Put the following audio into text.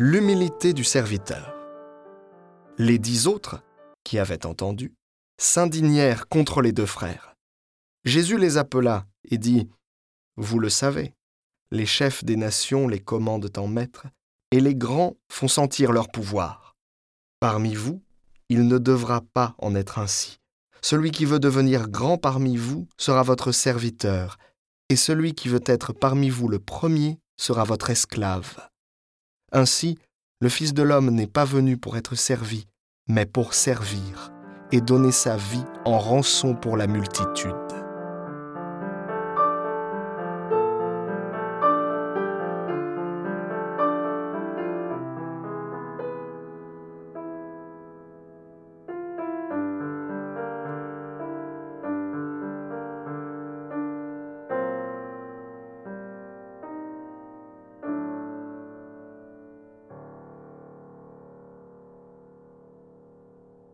L'humilité du serviteur. Les dix autres, qui avaient entendu, s'indignèrent contre les deux frères. Jésus les appela et dit, Vous le savez, les chefs des nations les commandent en maître, et les grands font sentir leur pouvoir. Parmi vous, il ne devra pas en être ainsi. Celui qui veut devenir grand parmi vous sera votre serviteur, et celui qui veut être parmi vous le premier sera votre esclave. Ainsi, le Fils de l'homme n'est pas venu pour être servi, mais pour servir et donner sa vie en rançon pour la multitude.